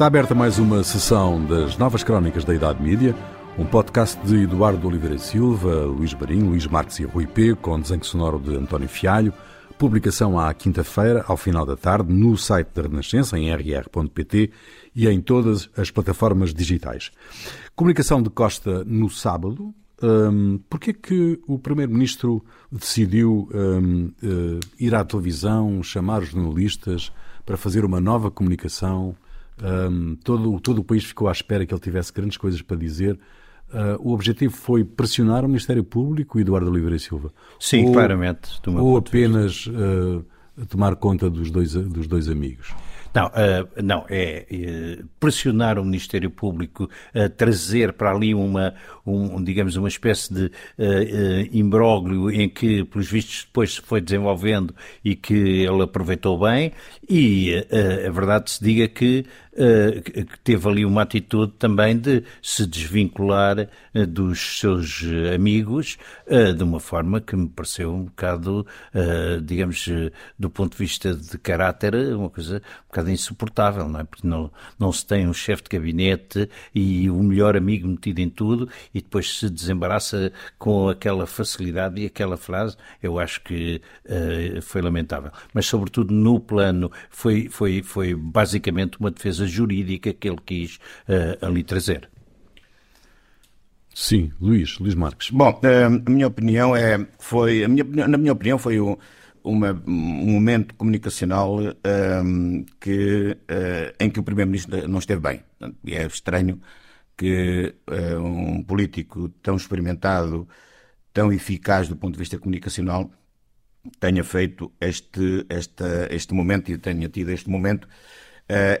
Está aberta mais uma sessão das Novas Crónicas da Idade Mídia, um podcast de Eduardo Oliveira Silva, Luís Marinho, Luís Marques e Rui P, com desenho sonoro de António Fialho, publicação à quinta-feira, ao final da tarde, no site da Renascença, em rr.pt e em todas as plataformas digitais. Comunicação de Costa no sábado. Um, Porquê que o Primeiro-Ministro decidiu um, uh, ir à televisão, chamar os jornalistas para fazer uma nova comunicação um, todo, todo o país ficou à espera que ele tivesse grandes coisas para dizer. Uh, o objetivo foi pressionar o Ministério Público e Eduardo Oliveira e Silva? Sim, ou, claramente. Ou apenas uh, tomar conta dos dois, dos dois amigos? Não, uh, não é, é, pressionar o Ministério Público a trazer para ali uma, um, digamos, uma espécie de uh, uh, imbróglio em que, pelos vistos, depois se foi desenvolvendo e que ele aproveitou bem, e a verdade se diga que que teve ali uma atitude também de se desvincular uh, dos seus amigos uh, de uma forma que me pareceu um bocado, digamos, do ponto de vista de caráter, uma coisa um bocado insuportável, não é? Porque não, não se tem um chefe de gabinete e o melhor amigo metido em tudo e depois se desembaraça com aquela facilidade e aquela frase, eu acho que foi lamentável. Mas, sobretudo, no plano, foi, foi, foi basicamente uma defesa jurídica que ele quis uh, ali trazer. Sim, Luís, Luís Marques. Bom, eh, a minha opinião é, foi, a minha, na minha opinião foi um, uma, um momento comunicacional um, eh, que, uh, em que o Primeiro-Ministro não esteve bem. E é estranho que uh, um político tão experimentado, tão eficaz do ponto de vista comunicacional, tenha feito este, este, este momento e tenha tido este momento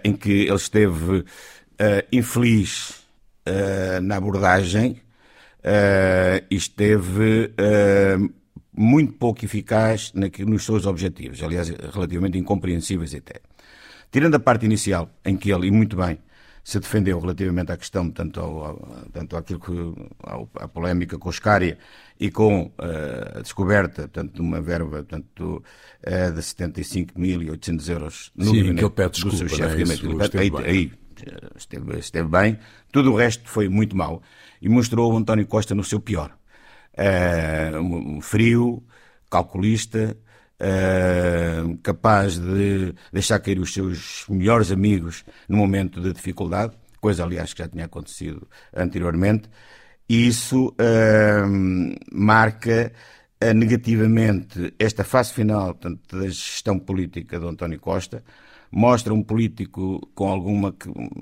em que ele esteve uh, infeliz uh, na abordagem e esteve muito pouco eficaz nos seus objetivos, aliás, relativamente incompreensíveis até. Tirando a parte inicial, em que ele, e muito bem, se defendeu relativamente à questão, tanto, ao, tanto àquilo que, à polémica com Oscária e com uh, a descoberta tanto de uma verba tanto, uh, de 75.800 euros no Sim, gabinete pede do seu chefe de gabinete. Aí, aí esteve, esteve bem. Tudo o resto foi muito mau e mostrou o António Costa no seu pior. Uh, um, frio, calculista, uh, capaz de deixar cair os seus melhores amigos no momento de dificuldade, coisa, aliás, que já tinha acontecido anteriormente, e isso uh, marca uh, negativamente esta fase final portanto, da gestão política de António Costa, mostra um político com alguma,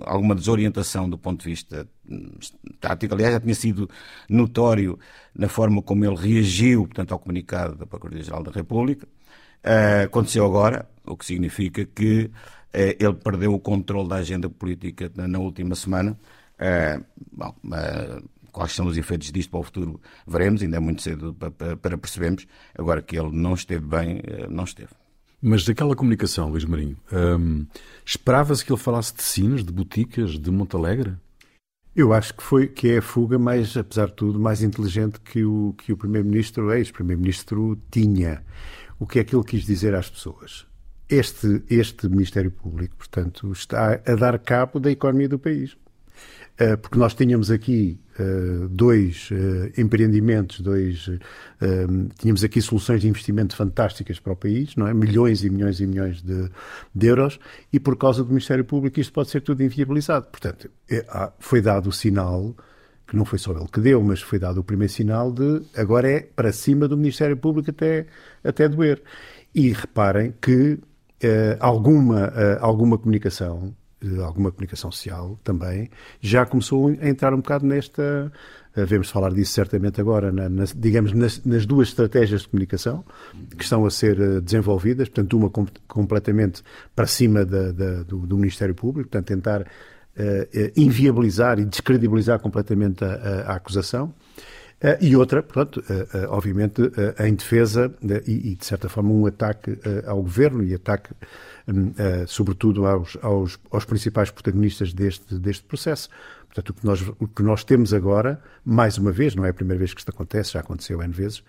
alguma desorientação do ponto de vista hum, tático. Aliás, já tinha sido notório na forma como ele reagiu portanto, ao comunicado da Procuradoria-Geral da República. Uh, aconteceu agora, o que significa que uh, ele perdeu o controle da agenda política na, na última semana. Uh, bom, quais são os efeitos disto para o futuro, veremos, ainda é muito cedo para, para percebermos. Agora que ele não esteve bem, não esteve. Mas daquela comunicação, Luís Marinho, hum, esperava-se que ele falasse de sinos, de boticas, de Montalegre? Eu acho que foi que é a fuga mais, apesar de tudo, mais inteligente que o que o primeiro-ministro, ex-primeiro-ministro, tinha. O que é que ele quis dizer às pessoas? Este, este Ministério Público, portanto, está a dar cabo da economia do país. Eh, porque nós tínhamos aqui eh, dois eh, empreendimentos, dois, tínhamos aqui soluções de investimento fantásticas para o país, não é? Milhões e milhões e milhões de, de euros, e por causa do Ministério Público isto pode ser tudo inviabilizado. Portanto, foi dado o sinal que não foi só ele que deu, mas foi dado o primeiro sinal de agora é para cima do Ministério Público até, até doer. E reparem que uh, alguma, uh, alguma comunicação, uh, alguma comunicação social também, já começou a entrar um bocado nesta. Devemos falar disso certamente agora, na, na, digamos, nas, nas, duas estratégias de comunicação que estão a ser desenvolvidas, portanto, uma com, completamente para cima da, da, do, do Ministério Público, portanto, tentar inviabilizar e descredibilizar completamente a, a, a acusação. Uh, e outra, portanto, uh, obviamente, em defesa de, e, e, de certa forma, um ataque ao governo e ataque uh, sobretudo aos, aos, aos principais protagonistas deste, deste processo. Portanto, o que, nós, o que nós temos agora, mais uma vez, não é a primeira vez que isto acontece, já aconteceu N vezes,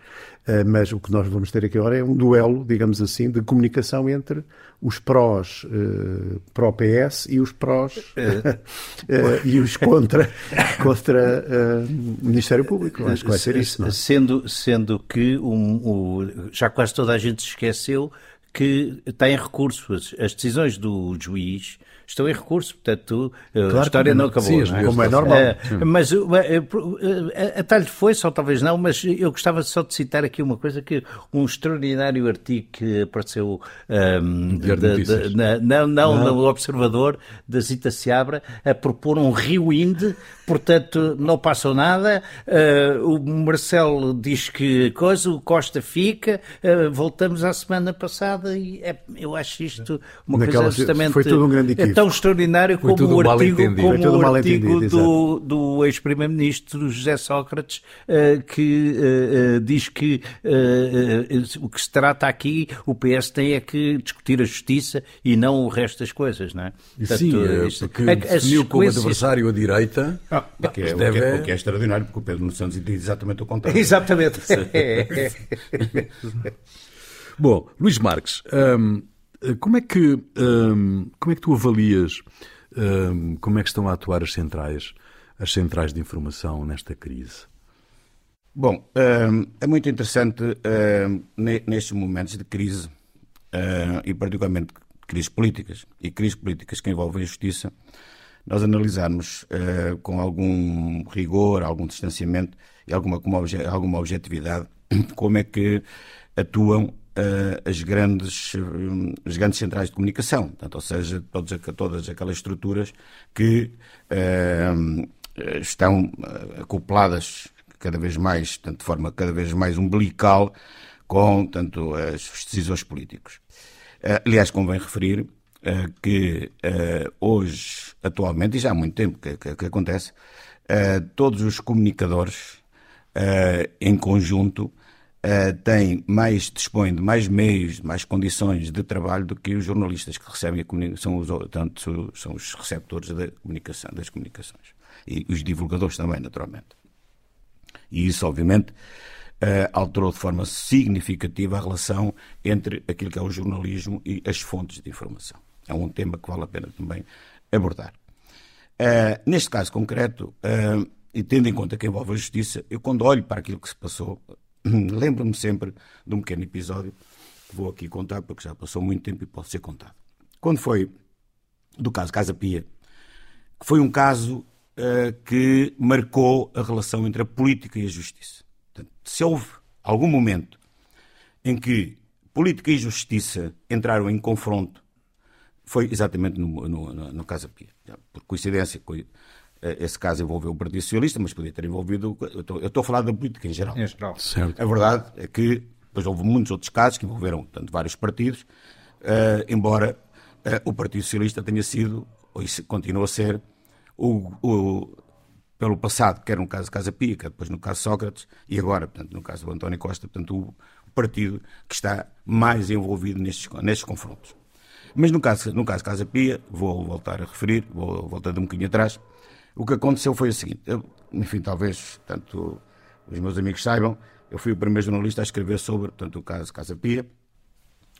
eh, mas o que nós vamos ter aqui agora é um duelo, digamos assim, de comunicação entre os prós uh, pró-PS e os prós uh, e os contra, contra o Ministério Público. Acho que vai ser isso. Não? É? Sendo, sendo que um, um, já quase toda a gente se esqueceu que tem recurso. As, as decisões do juiz estão em recurso, portanto claro, a história não acabou. Sim, não é? Como é normal. É, mas até lhe foi, só talvez não, mas eu gostava só de citar aqui uma coisa que um extraordinário artigo que apareceu um, de, de, de, na, não, não, não, no Observador da Zita Seabra a propor um rewind, portanto não passou nada, uh, o Marcelo diz que coisa, o Costa fica, uh, voltamos à semana passada e é, eu acho isto uma Naquela, coisa absolutamente... Foi tudo um grande equipe tão extraordinário como o artigo, como o artigo do, do ex-primeiro-ministro José Sócrates, uh, que uh, uh, diz que o que se trata aqui, o PS tem é que discutir a justiça e não o resto das coisas, não é? Portanto, Sim, isto, porque definiu como adversário a direita. Ah, o, que é, deve... o, que é, o que é extraordinário, porque o Pedro Nuno Santos diz exatamente o contrário. Exatamente. Bom, Luís Marques, hum, como é que, ehm, como é que tu avalias ehm, como é que estão a atuar as centrais, as centrais de informação nesta crise? Bom, ehm, é muito interessante nestes momentos de crise e particularmente crises políticas e crises políticas que envolvem a justiça, nós analisarmos com algum rigor, algum distanciamento e alguma, alguma objetividade como é que atuam as, grandes, as grandes centrais de comunicação, portanto, ou seja, todas, todas aquelas estruturas que uh, estão acopladas cada vez mais, tanto de forma cada vez mais umbilical com tanto as decisões políticos. Aliás, convém referir que hoje, atualmente, e já há muito tempo que, que, que acontece, todos os comunicadores em conjunto uh, tem mais, dispõe de mais meios, mais condições de trabalho do que os jornalistas que recebem a comunicação, os, tanto, são os receptores da comunicação, das comunicações. E os divulgadores também, naturalmente. E isso, obviamente, uh, alterou de forma significativa a relação entre aquilo que é o jornalismo e as fontes de informação. É um tema que vale a pena também abordar. Uh, neste caso concreto, uh, e tendo em conta que envolve a justiça, eu quando olho para aquilo que se passou, lembro-me sempre de um pequeno episódio que vou aqui contar, porque já passou muito tempo e pode ser contado. Quando foi do caso Casa Pia, que foi um caso uh, que marcou a relação entre a política e a justiça. Portanto, se houve algum momento em que política e justiça entraram em confronto, foi exatamente no, no, no, no Casa Pia. Por coincidência, esse caso envolveu o Partido Socialista, mas podia ter envolvido. Eu estou, eu estou a falar da política em geral. Em geral. Certo. A verdade é que depois houve muitos outros casos que envolveram tanto vários partidos, uh, embora uh, o Partido Socialista tenha sido, ou continua a ser, o, o, pelo passado, quer no caso de Casa Pia, quer depois no caso de Sócrates, e agora, portanto, no caso do António Costa, portanto, o, o partido que está mais envolvido nestes, nestes confrontos. Mas no caso, no caso de Casa Pia, vou voltar a referir, vou voltando um bocadinho atrás, o que aconteceu foi o seguinte, eu, enfim, talvez tanto os meus amigos saibam, eu fui o primeiro jornalista a escrever sobre tanto o caso Casa Pia,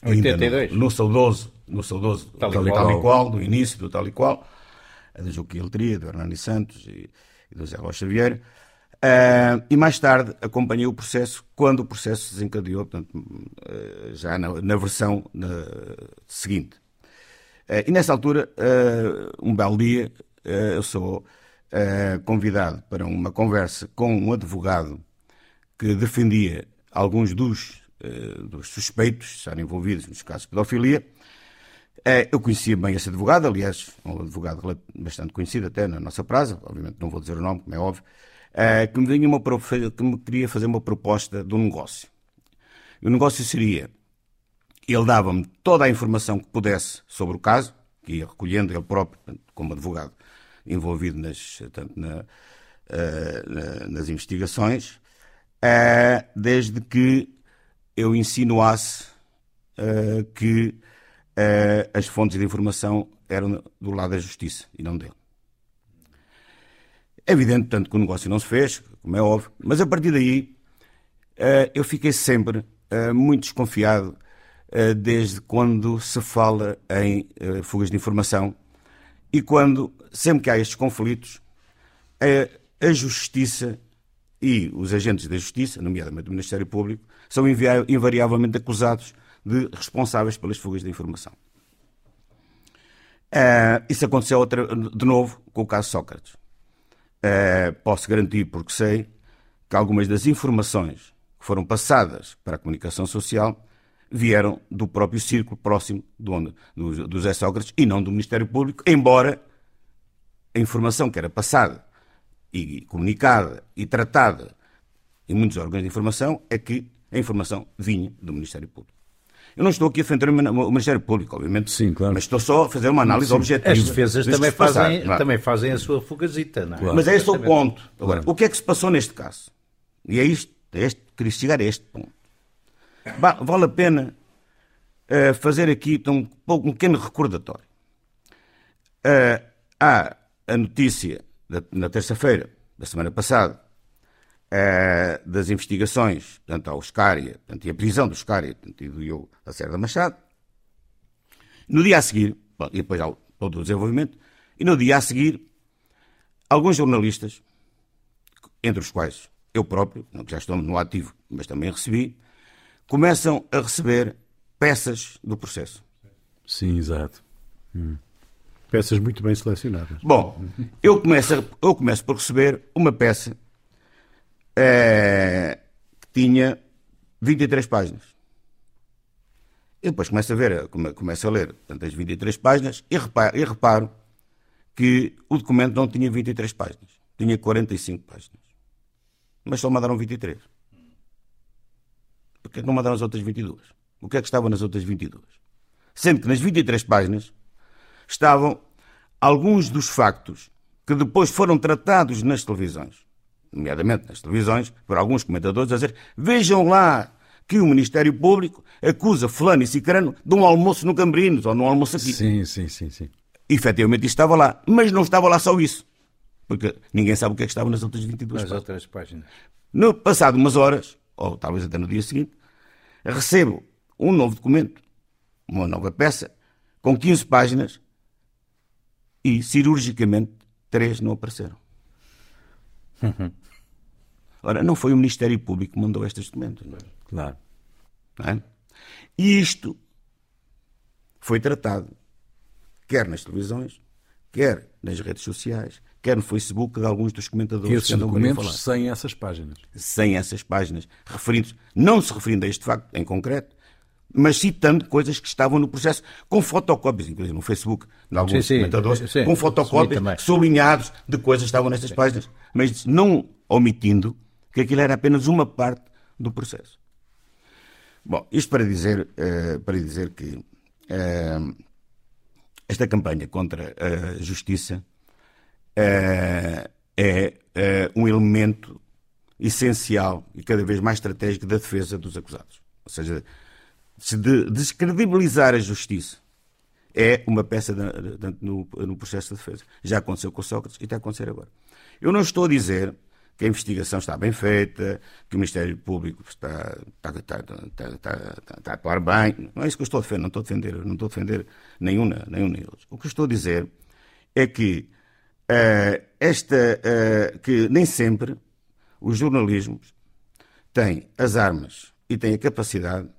82. No, no saudoso, no saudoso tal, tal, e qual. tal e qual, do início do tal e qual, do Joaquim Letria, do Hernani Santos e, e do Zé Rocha Vieira. Uh, e mais tarde acompanhei o processo, quando o processo se desencadeou, portanto, uh, já na, na versão na, seguinte. Uh, e nessa altura, um belo dia, eu sou uh, convidado para uma conversa com um advogado que defendia alguns dos, uh, dos suspeitos de estarem envolvidos nos casos de pedofilia. Uh, eu conhecia bem esse advogado, aliás, um advogado bastante conhecido até na nossa praça, obviamente não vou dizer o nome, como é óbvio, que me, vinha uma, que me queria fazer uma proposta de um negócio. E o negócio seria, ele dava-me toda a informação que pudesse sobre o caso, que ia recolhendo ele próprio, como advogado, envolvido nas, tanto na, uh, na, nas investigações, uh, desde que eu insinuasse uh, que as fontes de informação eram do lado da justiça e não dele. É evidente, portanto, que o negócio não se fez, como é óbvio, mas a partir daí eu fiquei sempre muito desconfiado desde quando se fala em fugas de informação e quando, sempre que há estes conflitos, a, a justiça e os agentes da justiça, nomeadamente do Ministério Público, são invariavelmente acusados de responsáveis pelas fugas de informação. Uh, isso aconteceu outra, de novo com o caso Sócrates. Uh, posso garantir, porque sei, que algumas das informações que foram passadas para a comunicação social vieram do próprio círculo próximo do, do, do Zé Sócrates e não do Ministério Público, embora a informação que era passada e comunicada e tratada em muitos órgãos de informação é que a informação vinha do Ministério Público. Eu não estou aqui a defender o Ministério Público, obviamente. Sim, claro. Mas estou só a fazer uma análise Sim. objetiva. As defesas também fazem, passar, também fazem a sua fugazita, não é? Claro. Mas é esse o ponto. Agora, claro. o que é que se passou neste caso? E é isto, é este, queria chegar a este ponto. Vale a pena uh, fazer aqui então, um, um pequeno recordatório. Uh, há a notícia da, na terça-feira da semana passada uh, das investigações, tanto ao Oscaria, portanto, e a prisão do Oscaria, portanto, e do eu a Serra Machado. No dia a seguir, bom, e depois ao todo o desenvolvimento, e no dia a seguir, alguns jornalistas, entre os quais eu próprio, que já estou no ativo, mas também recebi, começam a receber peças do processo. Sim, exato. Hum. Peças muito bem selecionadas. Bom, eu começo, eu começo por receber uma peça é, que tinha 23 páginas. Eu depois começo a ver, começo a ler tantas 23 páginas e reparo, e reparo que o documento não tinha 23 páginas, tinha 45 páginas. Mas só mandaram 23. Por que não mandaram as outras 22? O que é que estava nas outras 22? Sendo que nas 23 páginas estavam alguns dos factos que depois foram tratados nas televisões, nomeadamente nas televisões, por alguns comentadores, a dizer: vejam lá que o Ministério Público acusa fulano e cicrano de um almoço no Cambrinos ou num almoço aqui. Sim, sim, sim, sim. Efetivamente isso estava lá, mas não estava lá só isso. Porque ninguém sabe o que é que estava nas outras 22 nas páginas. outras páginas. No passado umas horas, ou talvez até no dia seguinte, recebo um novo documento, uma nova peça, com 15 páginas, e cirurgicamente três não apareceram. Ora, não foi o Ministério Público que mandou estes documentos. Não é? Claro. Não é? E isto foi tratado, quer nas televisões, quer nas redes sociais, quer no Facebook de alguns dos comentadores esses que andam documentos sem essas páginas. Sem essas páginas, referindo não se referindo a este facto em concreto, mas citando coisas que estavam no processo, com fotocópias, inclusive no Facebook, de alguns sim, comentadores, sim, com fotocópias sublinhados de coisas que estavam nestas páginas, mas não omitindo que aquilo era apenas uma parte do processo. Bom, isto para dizer, uh, para dizer que uh, esta campanha contra a justiça uh, é um elemento essencial e cada vez mais estratégico da defesa dos acusados. Ou seja, de descredibilizar a justiça é uma peça de, de, no, no, processo de defesa. Já aconteceu com Sócrates e está a acontecer agora. Eu não estou a dizer que a investigação está bem feita, que o Ministério Público está, está, está, está, a atuar bem. Não é isso que eu estou a defender. Não estou a defender, não estou a defender nenhum, nenhum deles. O que eu estou a dizer é que uh, esta, uh, que nem sempre os jornalismos têm as armas e têm a capacidade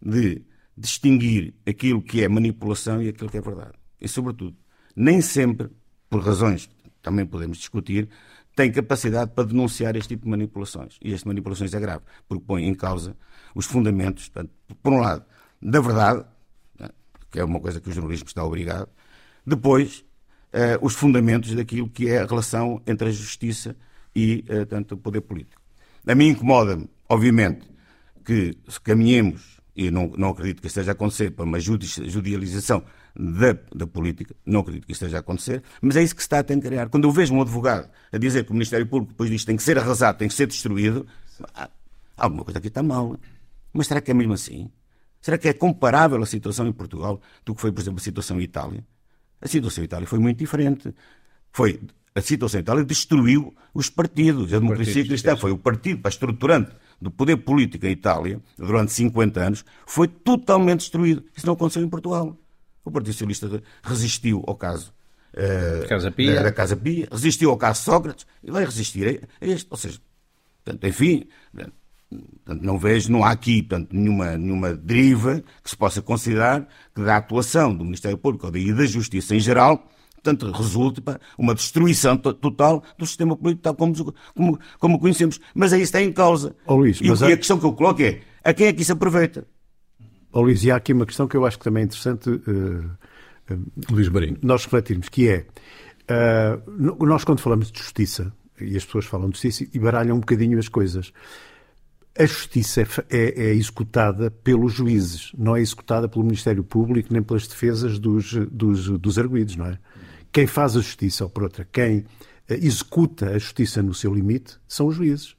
de distinguir aquilo que é manipulação e aquilo que é verdade. E, sobretudo, nem sempre, por razões que também podemos discutir, tem capacidade para denunciar este tipo de manipulações. E este manipulações é grave, porque põe em causa os fundamentos, portanto, por um lado, da verdade, né, que é uma coisa que o jornalismo está obrigado, depois, eh, os fundamentos daquilo que é a relação entre a justiça e, eh, tanto, o poder político. A mim incomoda-me, obviamente, que caminhemos e não, não acredito que esteja a acontecer para uma judicialização da, da, política, não acredito que esteja a acontecer, mas é isso que se está a tentar Quando eu vejo um advogado a dizer que o Ministério Público depois disto tem que ser arrasado, tem que ser destruído, alguma coisa aqui está mal. Mas será que é mesmo assim? Será que é comparável a situação em Portugal do que foi, por exemplo, a situação em Itália? A situação em Itália foi muito diferente. Foi a situação em Itália destruiu os partidos. A democracia cristã foi o partido estruturante do poder político em Itália, durante 50 anos, foi totalmente destruído. Isso não aconteceu em Portugal. O Partido Socialista resistiu ao caso uh, Casa Pia. da Casa Pia, resistiu ao caso Sócrates e vai resistir a este. Ou seja, portanto, enfim, portanto, não vejo, não há aqui portanto, nenhuma, nenhuma deriva que se possa considerar que da atuação do Ministério Público e da Justiça em geral portanto, resulte para uma destruição total do sistema político tal como, como, como conhecemos. Mas aí está em causa. Oh, Luís, e, há... a questão que eu coloco é, a quem é que isso aproveita? Oh, Luís, e há aqui uma questão que eu acho que também é interessante uh, uh, Luís Marinho. nós refletirmos, que é, uh, nós quando falamos de justiça, e as pessoas falam de justiça e baralham um bocadinho as coisas, a justiça é, é, é, executada pelos juízes, não é executada pelo Ministério Público nem pelas defesas dos, dos, dos arguídos, não é? Quem faz a justiça, ou por outra, quem eh, executa a justiça no seu limite, são os juízes.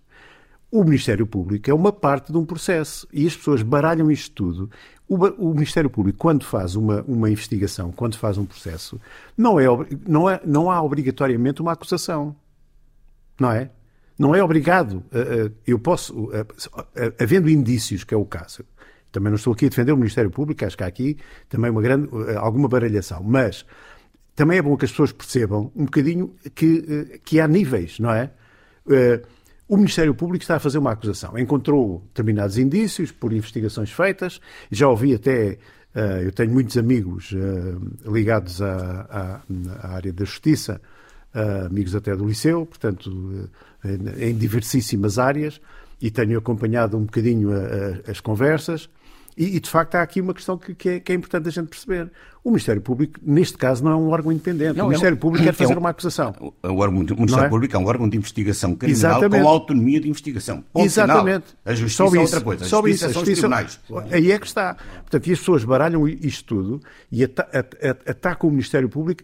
O Ministério Público é uma parte de um processo e as pessoas baralham isto tudo. O, o Ministério Público, quando faz uma, uma investigação, quando faz um processo, não, é, não, é, não há obrigatoriamente uma acusação. Não é? Não é obrigado. Eu posso, havendo indícios, que é o caso, também não estou aqui a defender o Ministério Público, acho que há aqui também uma grande, alguma baralhação, mas também é bom que as pessoas percebam um bocadinho que, eh, que há níveis, não é? Eh, o Ministério Público está a fazer uma acusação. Encontrou determinados indícios por investigações feitas. Já ouvi até. Eh, eu tenho muitos amigos ligados à, à, à área da justiça, amigos até do liceu, portanto, em diversíssimas áreas, e tenho acompanhado um bocadinho as conversas. E, e, de facto, há aqui uma questão que, que, é, que, é, importante a gente perceber. O Ministério Público, neste caso, não é um órgão independente. Não, o Ministério é um, Público quer fazer é um, uma acusação. O, o Ministério é? Público é um órgão de investigação criminal Exatamente. com autonomia de investigação. Ponto Exatamente. Final. A justiça Só é outra coisa. A Só justiça isso. são os tribunais. Aí é que está. Portanto, e as pessoas baralham isto tudo e atacam o Ministério Público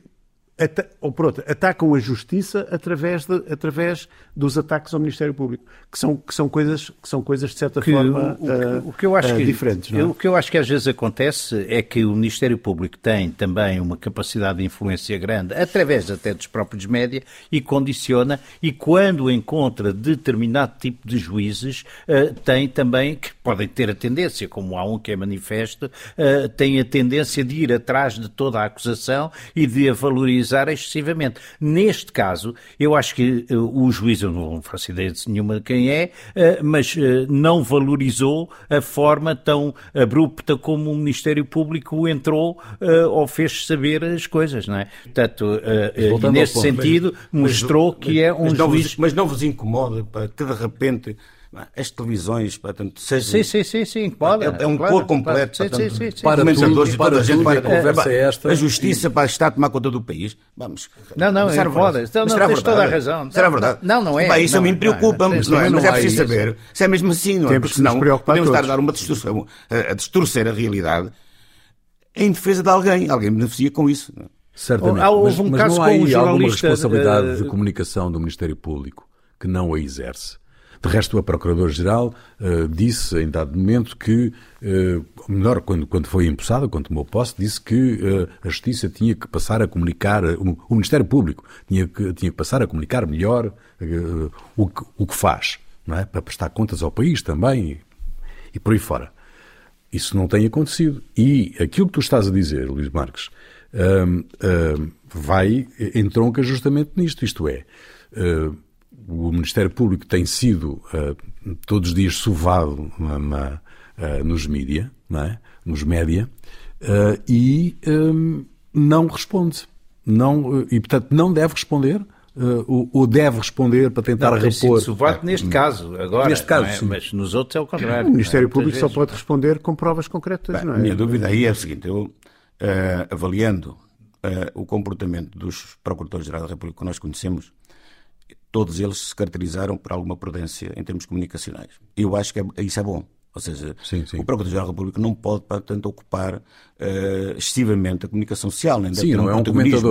ou por outra, atacam a justiça através, de, através dos ataques ao Ministério Público, que são, que são, coisas, que são coisas de certa que, forma o, o, o, que eu acho uh, que, diferentes. É? O que eu acho que às vezes acontece é que o Ministério Público tem também uma capacidade de influência grande, através até dos próprios média, e condiciona, e quando encontra determinado tipo de juízes, uh, tem também, que podem ter a tendência, como há um que é manifesto, uh, tem a tendência de ir atrás de toda a acusação e de a valorizar excessivamente. Neste caso, eu acho que uh, o juiz, eu não faço ideia de nenhuma de quem é, uh, mas não valorizou a forma tão abrupta como o Ministério Público entrou ou fez saber as coisas, não é? Portanto, e nesse sentido, mas, mostrou mas, que é um mas juiz... Vos, mas não vos incomoda para que de repente as televisões, portanto, seja... Sim, sim, sim, sim, pode. É, é um claro, cor completo, claro. portanto, sim, sim, sim, para comentadores para a gente, para a conversa é esta. A justiça para estar a tomar conta do país. Vamos. Não, não, será não pode. Então, não, tens toda a razão. Será verdade? Não, não é. Bem, isso não, a mim preocupa-me, não, é? Mas é preciso saber se é mesmo assim, não é? Porque senão podemos estar a dar uma distorção, a distorcer a realidade em defesa de alguém. Alguém beneficia com isso. Certamente. Houve um mas, caso mas não há aí alguma responsabilidade uh... de comunicação do Ministério Público que não a exerce? De resto, a Procuradora-Geral uh, disse, em dado momento, que, uh, melhor, quando, quando foi empossada, quando tomou posse, disse que uh, a Justiça tinha que passar a comunicar, o, Ministério Público tinha que, tinha que passar a comunicar melhor o, que, o que faz, não é? para prestar contas ao país também e, e por aí fora. Isso não tem acontecido. E aquilo que tu estás a dizer, Luís Marques, vai, entronca justamente nisto, isto é, o Ministério Público tem sido uh, todos os dias sovado uh, nos mídia, é? nos média, uh, e um, não responde. Não, e, portanto, não deve responder uh, ou deve responder para tentar não, repor. Sovado ah, neste caso, agora, neste caso, é? mas nos outros é o contrário. O Ministério é? Público só pode responder com provas concretas. Bem, não é? A minha dúvida aí é a seguinte: eu, uh, avaliando uh, o comportamento dos Procuradores-Gerais da República que nós conhecemos, todos eles se caracterizaram por alguma prudência em termos comunicacionais. Eu acho que é, isso é bom. Ou seja, sim, sim. o Procurador-Geral da República não pode, portanto, ocupar uh, excessivamente a comunicação social, nem deve sim, ter um, não é um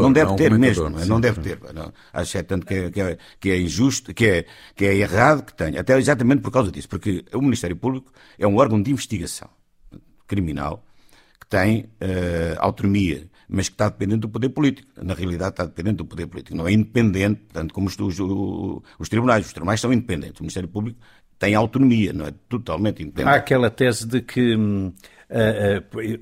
não deve é um ter mesmo, não, é? não deve ter. Não. Acho é tanto que é, que é, que é injusto, que é, que é errado que tenha, até exatamente por causa disso, porque o Ministério Público é um órgão de investigação criminal que tem uh, autonomia, mas que está dependente do poder político. Na realidade, está dependente do poder político. Não é independente, tanto como os, os, os tribunais. Os tribunais são independentes. O Ministério Público tem autonomia, não é totalmente independente. Há aquela tese de que hum,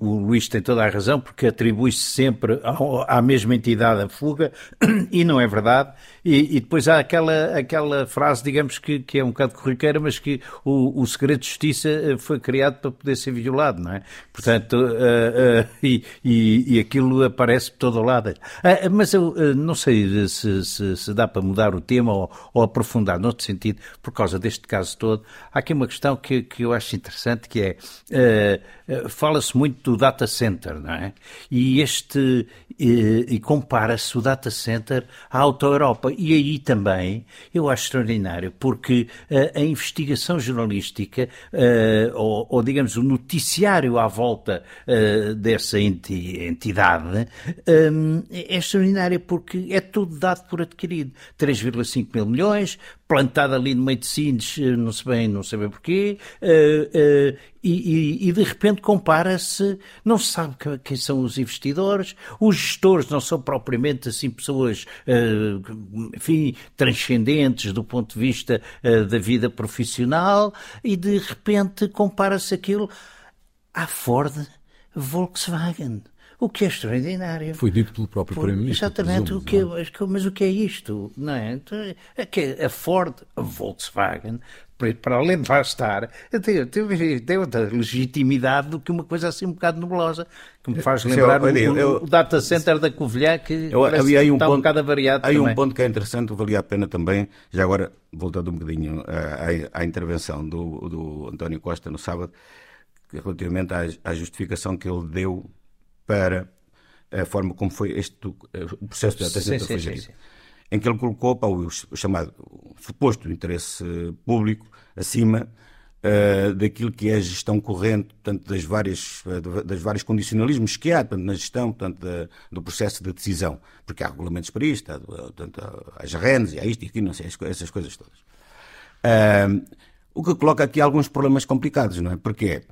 o Luís tem toda a razão, porque atribui-se sempre à mesma entidade a fuga, e não é verdade. E, e, depois há aquela, aquela frase, digamos, que, que é um bocado corriqueira, mas que o, o segredo de justiça eh, foi criado para poder ser violado, não é? Portanto, uh, e, e, e, aquilo aparece por todo lado. mas eu não sei se, se, se, dá para mudar o tema ou, ou aprofundar noutro sentido, por causa deste caso todo. Há aqui uma questão que, que eu acho interessante, que é fala-se muito do data center, não é? E este e, e compara-se o data center à Auto-Europa. E aí também eu acho extraordinário, porque uh, a investigação jornalística, uh, ou, ou, digamos o noticiário à volta uh, dessa enti entidade, um, é extraordinário porque é tudo dado por adquirido. 3,5 mil milhões, plantado ali no meio de Sines, não sei bem, não sei bem porquê, uh, uh, e, e, de repente compara-se, não se sabe quem são os investidores, os gestores não são propriamente assim pessoas, uh, enfim, transcendentes do ponto de vista da vida profissional, e de repente compara-se aquilo à Ford Volkswagen. O que é extraordinário. Foi dito pelo próprio Primeiro-Ministro. Exatamente, o que é, mas o que é isto? Não é? Então, é que a Ford, a Volkswagen, para além de lá estar, tem, tem, tem outra legitimidade do que uma coisa assim um bocado nebulosa, que me faz lembrar eu, eu, eu, o, data center da Covilhã, que eu, aí um está ponto, um bocado avariado Aí também. um ponto que é interessante, valia a pena também, já agora, voltando um bocadinho à, à intervenção do, do António Costa no sábado, relativamente à, à justificação que ele deu para a forma como foi este, o processo de center foi gerido. Em que ele colocou o, chamado o suposto interesse público acima uh, daquilo que é a gestão corrente, portanto, das várias, uh, das vários condicionalismos que há portanto, na gestão portanto, da, do processo de decisão. Porque há regulamentos para isto, há, portanto, há as RENs, há isto e aquilo, não sei, essas coisas todas. Uh, o que coloca aqui alguns problemas complicados, não é? Porque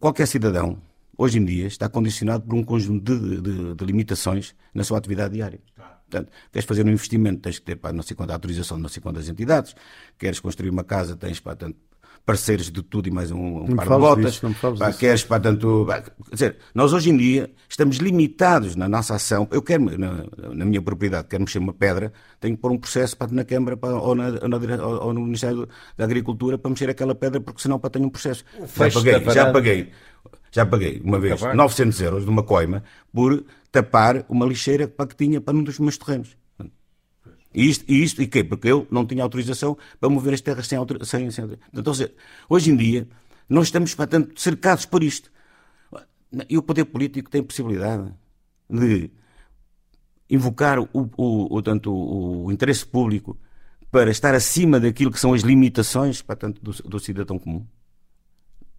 qualquer cidadão hoje em dia, está condicionado por um conjunto de, de, de limitações na sua atividade diária. Portanto, queres fazer um investimento, tens que ter para não sei quanta autorização de não sei quantas entidades, queres construir uma casa, tens para tanto parceiros de tudo e mais um, um par de botas. Disso, pá, queres para tanto. Pá, quer dizer, nós hoje em dia estamos limitados na nossa ação. Eu quero, na, na minha propriedade, quero mexer uma pedra, tenho que pôr um processo para, na Câmara para, ou, na, ou, no Ministério da Agricultura para mexer aquela pedra, porque senão para tenho um processo. Já paguei, já paguei. Já paguei uma vez Acabar. 900 euros de uma coima por tapar uma lixeira para que tinha para um dos meus terrenos. E isto, e isto, e quê? Porque eu não tinha autorização para mover as terras sem autorização. Sem, sem, então, seja, hoje em dia, nós estamos, portanto, cercados por isto. E o poder político tem possibilidade de invocar o, o, o, tanto, o, o interesse público para estar acima daquilo que são as limitações portanto, do, do cidadão comum.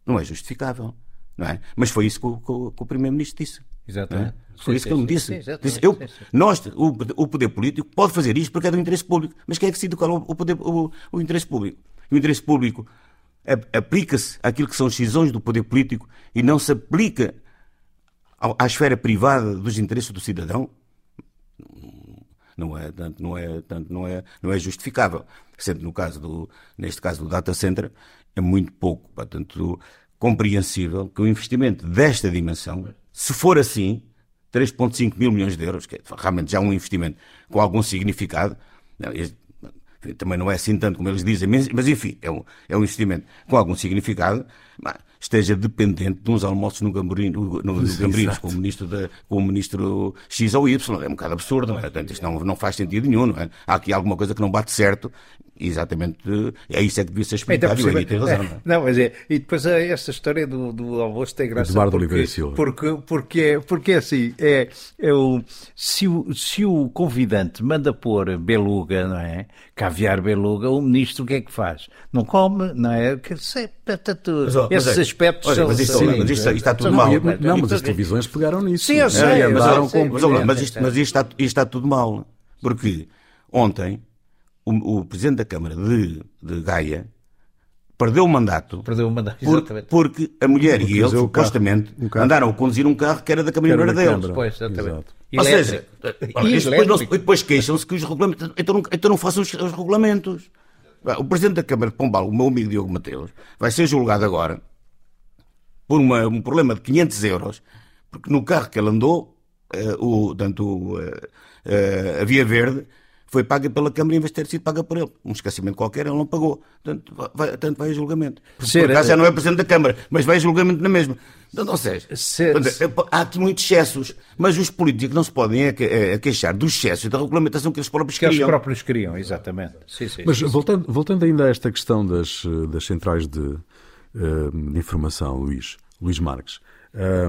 Não é justificável. Não é? Mas foi isso que o, que o Primeiro-Ministro disse. Exatamente. É? Foi sim, isso que ele me disse. Sim, disse eu, nós, o, o, poder político pode fazer isto porque é do interesse público. Mas quem é que decide qual é o, poder, o, o interesse público? O interesse público aplica-se àquilo que são as decisões do poder político e não se aplica à esfera privada dos interesses do cidadão? Não é, tanto, não é, tanto, não é, não é justificável. Sendo no caso do, neste caso do data center, é muito pouco. Portanto, compreensível que um investimento desta dimensão, se for assim, 3,5 mil milhões de euros, que é realmente já um investimento com algum significado, também não é assim tanto como eles dizem, mas enfim, é um, é um investimento com algum significado, esteja dependente de uns almoços no Gamborim, no, no, com o ministro, da, com o ministro X ou Y. É um bocado absurdo, não é? Portanto, isto não, não faz sentido nenhum, não é? Há aqui alguma coisa que não bate certo Exatamente, é isso é que devia ser explicado então, e aí tem razão. Não, é? não, mas é, e depois é esta história do, do almoço tem graça. Eduardo porque, Oliveira Silva. Porque, porque, é, porque é assim, é, é o, se, o, se o convidante manda pôr beluga, não é? Caviar beluga, o ministro o que é que faz? Não come, não é? Que, sei, portanto, mas, esses é, aspectos olha, são. Mas isto, mas isto, isto está tudo mal. Não, não, mas as televisões pegaram nisso. Sim, eu sei. É, mas, mas, mas, isto, mas isto, está, isto está tudo mal. Porque ontem o, o Presidente da Câmara de, de Gaia perdeu o mandato. Perdeu o mandato, por- exatamente. porque a mulher e ele, supostamente, Um carro. andaram a conduzir um carro que era da da deles. Pois, exatamente. Exato. Ou seja, E depois, não depois queixam-se que os regulamentos. Então não, então não façam os, os regulamentos. O Presidente da Câmara de Pombal, o meu amigo Diogo Mateus, vai ser julgado agora por uma- um problema de 500 euros, porque no carro que ele andou, eh, o, tanto, o, eh, eh, a Via Verde foi paga pela Câmara em vez de ter sido paga por ele. Um esquecimento qualquer, ele não pagou. Portanto, vai, tanto vai a julgamento. Por, Ser- por acaso já não é Presidente da Câmara, mas vai a julgamento na mesma. Portanto, ou seja, Ser- portanto, há aqui muitos excessos, mas os políticos não se podem aque- eh, queixar dos excessos da regulamentação que eles próprios Que eles criam. próprios queriam, exatamente. Sim, sim. Mas sim. voltando, voltando ainda a esta questão das, das centrais de, eh, de informação, Luís, Luís Marques, eh,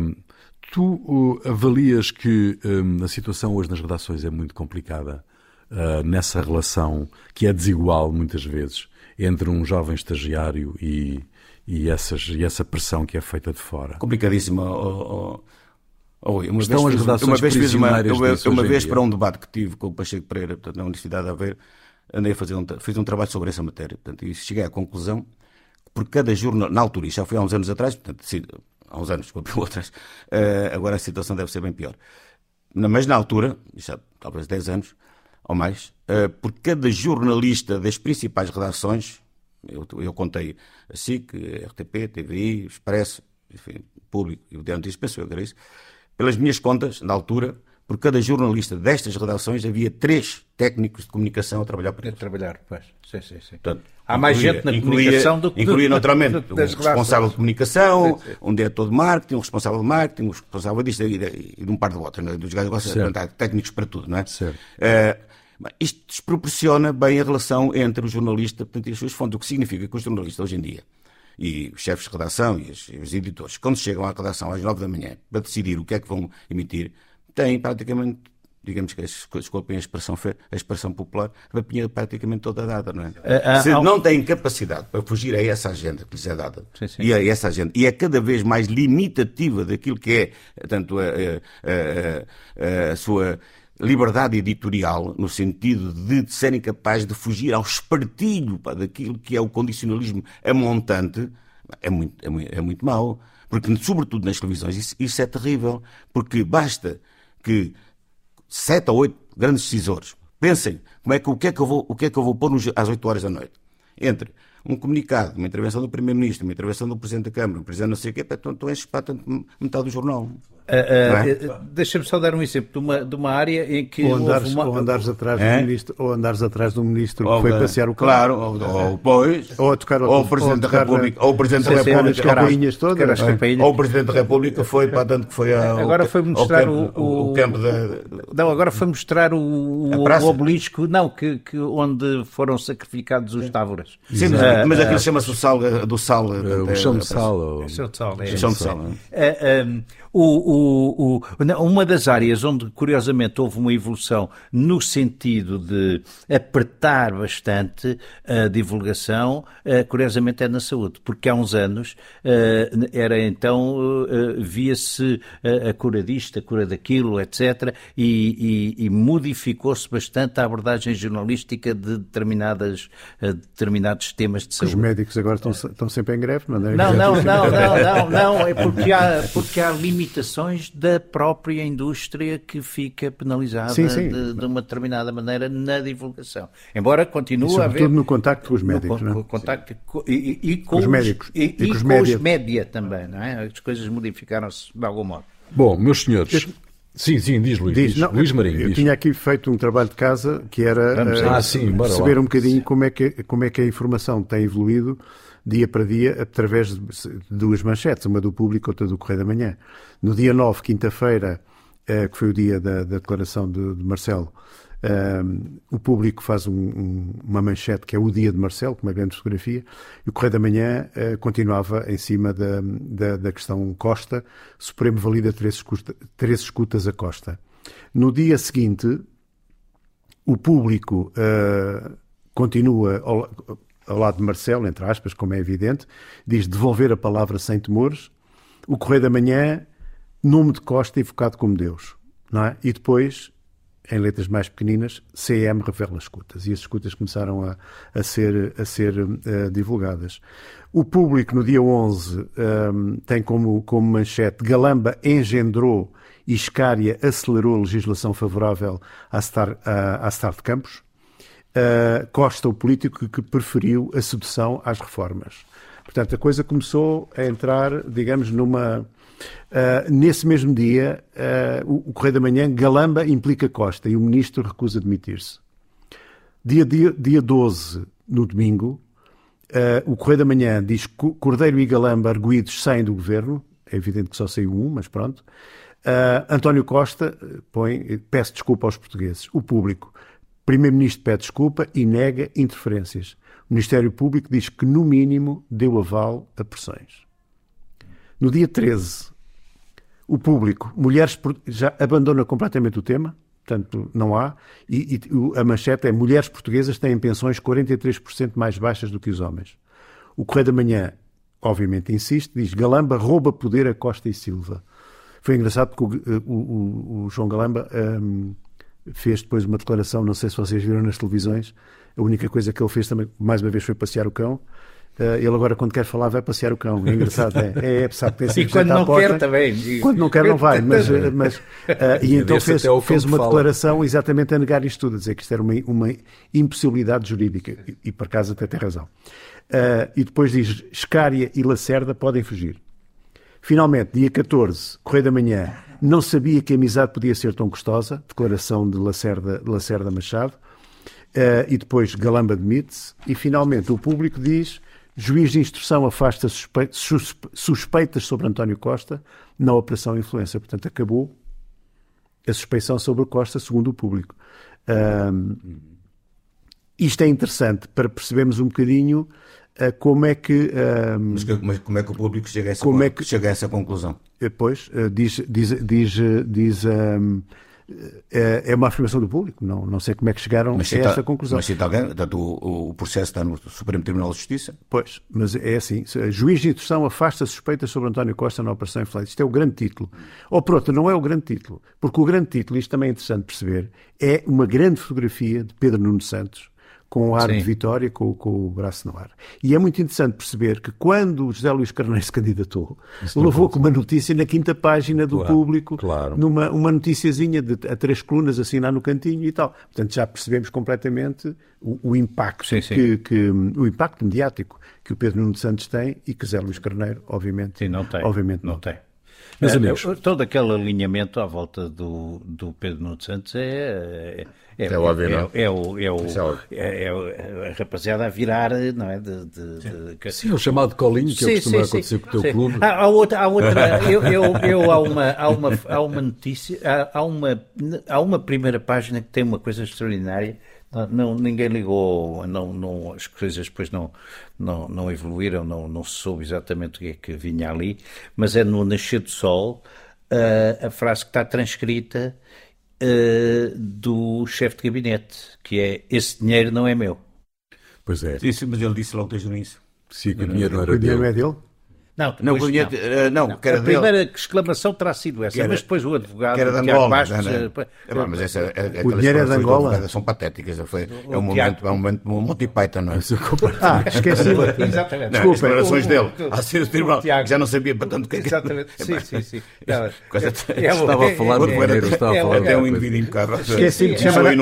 tu avalias que eh, a situação hoje nas redações é muito complicada eh, nessa relação que é desigual muitas vezes entre um jovem estagiário e, e, essas, e essa pressão que é feita de fora? complicadíssima. ó, ó, Rui. uma Estão vez as redações uma vez fiz uma, prisioneiras uma, vez para um debate que tive com o Pacheco Pereira portanto, na Universidade de Aveiro, andei a fazer um, fiz um trabalho sobre essa matéria portanto, e cheguei à conclusão que por cada jornal, na altura, já foi há uns anos atrás, portanto, há uns anos, desculpe, outras, eh, agora a situação deve ser bem pior. Mas na altura, já, talvez 10 anos ou mais, eh, por cada jornalista das principais redações, eu, eu contei a SIC, a RTP, TVI, Expresso, enfim, Público e o Diário Notícias, penso eu que era isso, pelas minhas contas, na altura, por cada jornalista destas redações havia três técnicos de comunicação a trabalhar De eles. trabalhar, pois. Sim, sim, sim. Portanto, Há mais incluía- gente na incluía- comunicação do que Incluía naturalmente um responsável de comunicação, um diretor de marketing, um responsável de marketing, um responsável disto e de, de um par de outros, né? dos gajos gostam de portanto, há técnicos para tudo, não é? Certo. Mas isto desproporciona bem a relação entre o jornalista portanto, e as suas fontes, o que significa que o jornalista hoje em dia e os chefes de redação e os, e os editores, quando chegam à redação às nove da manhã para decidir o que é que vão emitir, têm praticamente, digamos que, desculpem a expressão, a expressão popular, a papinha praticamente toda dada, não é? Ah, ah, Se não têm capacidade para fugir a essa agenda que lhes é dada, Sim, sim. e a essa agenda, e é cada vez mais limitativa daquilo que é, tanto a, a- a- a sua liberdade editorial, no sentido de serem capazes de fugir ao espartilho pá, daquilo que é o condicionalismo amontante, é muito, é muito, é muito mau. Porque, sobretudo nas televisões, isso, isso é terrível. Porque basta que sete ou oito grandes decisores pensem como é que, o, que é que eu vou, o que é que eu vou pôr às 8 horas da noite. Entre um comunicado, uma intervenção do Primeiro-Ministro, uma intervenção do Presidente da Câmara, um Presidente não sei o quê, então, então enches para metade do jornal. É? eh, Deixa-me só dar um exemplo de uma, de uma área em que Ou andares, uma... ou andares atrás É? do ministro, ou andares atrás do ministro que Ou, foi eh, passear o carro. Claro, ou, ou, pois, Ou a tocar ao ou o Presidente ou da República, ou o Presidente da República, as campainhas todas. É. ou o Presidente da República foi para tanto que foi ao, Agora foi mostrar campo, o- o- campo da, Não, agora foi mostrar o, o, obelisco, não, que, que onde foram sacrificados os távoras. Sim, mas, Ah, mas aquilo chama-se o sal do sal. O chão de sal. o sal, é. O chão de sal. o, o, o- uma das áreas onde, curiosamente, houve uma evolução no sentido de apertar bastante a divulgação, ah, curiosamente, é na saúde, porque há uns anos ah, era então, ah, via-se a, cura disto, a cura daquilo, etc., e, e- e modificou-se bastante a abordagem jornalística de determinadas, determinados temas de Os saúde. médicos agora estão, estão sempre em greve, não é? Não, não, não, não, não, não, é porque há, porque há limitações da própria indústria que fica penalizada Sim, sim. De, de uma determinada maneira na divulgação. Embora continue E a haver... sobretudo no contacto com os médicos, no, não é? contacto co- e, e- com os médicos. E, E e com os com média. os média também, não é? As coisas modificaram-se de algum modo. Bom, meus senhores. Sim, sim, diz Luís. Diz, diz. não, Luís Marinho, eu diz. tinha aqui feito um trabalho de casa que era Vamos lá. Ah, sim, perceber um bocadinho como é, que, como é que a informação tem evoluído dia para dia através de duas manchetes, uma do público outra do Correio da Manhã. No dia 9, quinta-feira, eh, que foi o dia da, da declaração de, de Marcelo, eh, o público faz um- um- uma manchete que é o dia de Marcelo, com uma grande fotografia, e o Correio da Manhã eh, continuava em cima da, da, da questão Costa, Supremo valida três, três escutas a Costa. No dia seguinte, o público eh, continua ao, lado de Marcelo, entre aspas, como é evidente, diz devolver a palavra sem temores. O Correio da Manhã, nome de Costa evocado como Deus. Não é? E depois em letras mais pequeninas, CM revela escutas. E as escutas começaram a, a ser, a ser uh, divulgadas. O público, no dia 11, um, ehm, tem como, como manchete Galamba engendrou e Iscária acelerou a legislação favorável à Star, à Star de Campos. Uh, Costa, o político que preferiu a sedução às reformas. Portanto, a coisa começou a entrar, digamos, numa, Uh, nesse mesmo dia, uh, o, Correio da Manhã, Galamba implica Costa e o ministro recusa demitir-se. Dia, dia, dia 12, no domingo, uh, o Correio da Manhã diz que Cordeiro e Galamba arguídos saem do governo. É evidente que só saiu um, mas pronto. António Costa põe, peço desculpa aos portugueses. O público. Primeiro-Ministro pede desculpa e nega interferências. O Ministério Público diz que, no mínimo, deu aval a pressões. No dia 13, o público, mulheres já abandona completamente o tema, portanto não há, e, e a manchete é mulheres portuguesas têm pensões 43% mais baixas do que os homens. O Correio da Manhã, obviamente, insiste, diz Galamba rouba poder a Costa e Silva. Foi engraçado porque o, o, o João Galamba um, fez depois uma declaração, não sei se vocês viram nas televisões, a única coisa que ele fez também, mais uma vez, foi passear o cão, Uh, ele agora, quando quer falar, vai passear o cão. É engraçado. É, é, é sabe, tem e quando não porta, quer também. Quando não quer, não vai. Mas, eh, mas, uh, e então fez, fez uma declaração exatamente a negar isto tudo, a dizer que isto era uma, uma impossibilidade jurídica. E, e por acaso até tem razão. Uh, e depois diz: Escária e Lacerda podem fugir. Finalmente, dia 14, Correio da Manhã, não sabia que a amizade podia ser tão gostosa. Declaração de Lacerda, Lacerda Machado. e depois Galamba demite-se. E finalmente o público diz Juiz de instrução afasta suspeitas sobre António Costa na Operação Influência. Portanto, acabou a suspeição sobre Costa, segundo o público. Isto é interessante para percebermos um bocadinho uh, como é que. Um, Mas como é que o público chega a essa, como é que, chega a essa conclusão? Depois, uh, diz, diz, diz, diz um, é, é uma afirmação do público. Não, não sei como é que chegaram mas a esta conclusão. Mas cita alguém, portanto, o, o, processo está no Supremo Tribunal de Justiça? Pois, mas é assim: juiz de instrução afasta suspeitas sobre António Costa na Operação Inflate. Isto é o grande título. Ou pronto, não é o grande título, porque o grande título, isto também é interessante perceber, é uma grande fotografia de Pedro Nuno Santos com o ar Sim. de vitória, com, com, o braço no ar. E é muito interessante perceber que quando José Luís Carneiro se candidatou, Isso levou com uma notícia na quinta página do claro, público, claro. numa uma noticiazinha de, a três colunas assim lá no cantinho e tal. Portanto, já percebemos completamente o, o impacto sim, sim. Que, que, o impacto mediático que o Pedro Nuno Santos tem e que José Luís Carneiro, obviamente, sim, não tem. Obviamente não, não tem. Meus é, amigos. Todo aquele alinhamento à volta do, do Pedro Nuno Santos é, é é, é óbvio, não? É, é, o, é, o, é, é, a rapaziada a virar, não é? De, de, sim. De... sim, o chamado colinho que sim, costuma sim, acontecer com o teu sim. clube. Há, há, outra, há outra eu, eu, eu, há, uma, há, uma, há uma notícia, há, há, uma, há uma primeira página que tem uma coisa extraordinária. Não, ninguém ligou, não, não, as coisas depois não, não, não evoluíram, não, não se soube exatamente o que é que vinha ali, mas é no Nascer do Sol, uh, a frase que está transcrita uh, do chefe de gabinete, que é esse dinheiro não é meu. Pois é. Sim, mas ele disse logo desde o início. Sim, que o dinheiro não era o dinheiro é dele? Não, não, não. Uh, não, não. a primeira exclamação terá sido essa, era, mas depois o advogado, que era de Angola, Bastos, não, não. É, mas essa, o dinheiro é de Angola? São patéticas, foi, é um momento, é um momento Monty Python, não é? Ah, esqueci. Exatamente. Desculpa. As declarações dele, a ser do tribunal, que já não sabia para tanto que Exatamente, sim, sim, sim. Estava a falar do dinheiro, estava a falar Até um indivíduo bocado. Esqueci de chamar.